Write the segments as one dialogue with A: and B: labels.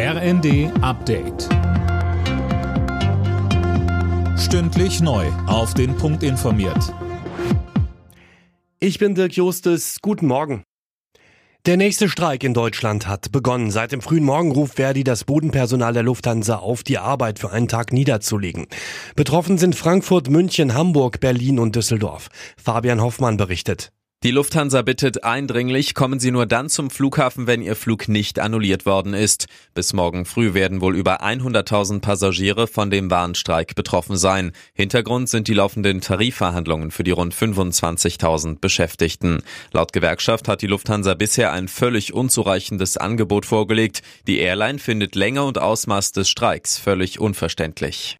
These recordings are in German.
A: RND Update. Stündlich neu. Auf den Punkt informiert.
B: Ich bin Dirk Justes. Guten Morgen. Der nächste Streik in Deutschland hat begonnen. Seit dem frühen Morgen ruft Verdi das Bodenpersonal der Lufthansa auf, die Arbeit für einen Tag niederzulegen. Betroffen sind Frankfurt, München, Hamburg, Berlin und Düsseldorf. Fabian Hoffmann berichtet.
C: Die Lufthansa bittet eindringlich, kommen Sie nur dann zum Flughafen, wenn Ihr Flug nicht annulliert worden ist. Bis morgen früh werden wohl über 100.000 Passagiere von dem Warnstreik betroffen sein. Hintergrund sind die laufenden Tarifverhandlungen für die rund 25.000 Beschäftigten. Laut Gewerkschaft hat die Lufthansa bisher ein völlig unzureichendes Angebot vorgelegt. Die Airline findet Länge und Ausmaß des Streiks völlig unverständlich.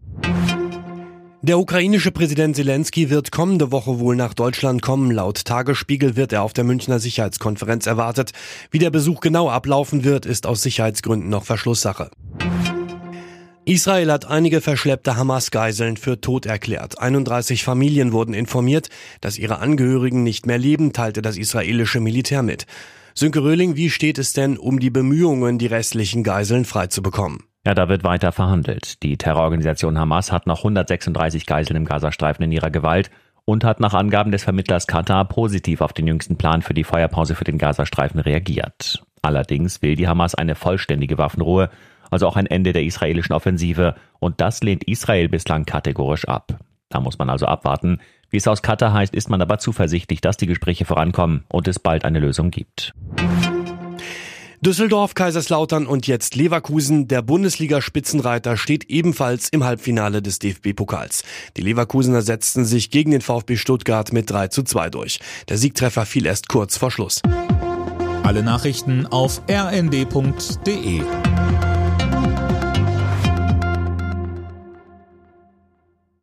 B: Der ukrainische Präsident Zelensky wird kommende Woche wohl nach Deutschland kommen. Laut Tagesspiegel wird er auf der Münchner Sicherheitskonferenz erwartet. Wie der Besuch genau ablaufen wird, ist aus Sicherheitsgründen noch Verschlusssache. Israel hat einige verschleppte Hamas-Geiseln für tot erklärt. 31 Familien wurden informiert, dass ihre Angehörigen nicht mehr leben, teilte das israelische Militär mit. Sönke Röhling, wie steht es denn um die Bemühungen, die restlichen Geiseln freizubekommen?
D: Ja, da wird weiter verhandelt. Die Terrororganisation Hamas hat noch 136 Geiseln im Gazastreifen in ihrer Gewalt und hat nach Angaben des Vermittlers Katar positiv auf den jüngsten Plan für die Feuerpause für den Gazastreifen reagiert. Allerdings will die Hamas eine vollständige Waffenruhe, also auch ein Ende der israelischen Offensive, und das lehnt Israel bislang kategorisch ab. Da muss man also abwarten. Wie es aus Katar heißt, ist man aber zuversichtlich, dass die Gespräche vorankommen und es bald eine Lösung gibt.
B: Düsseldorf, Kaiserslautern und jetzt Leverkusen. Der Bundesliga-Spitzenreiter steht ebenfalls im Halbfinale des DFB-Pokals. Die Leverkusener setzten sich gegen den VfB Stuttgart mit 3 zu 2 durch. Der Siegtreffer fiel erst kurz vor Schluss.
A: Alle Nachrichten auf rnd.de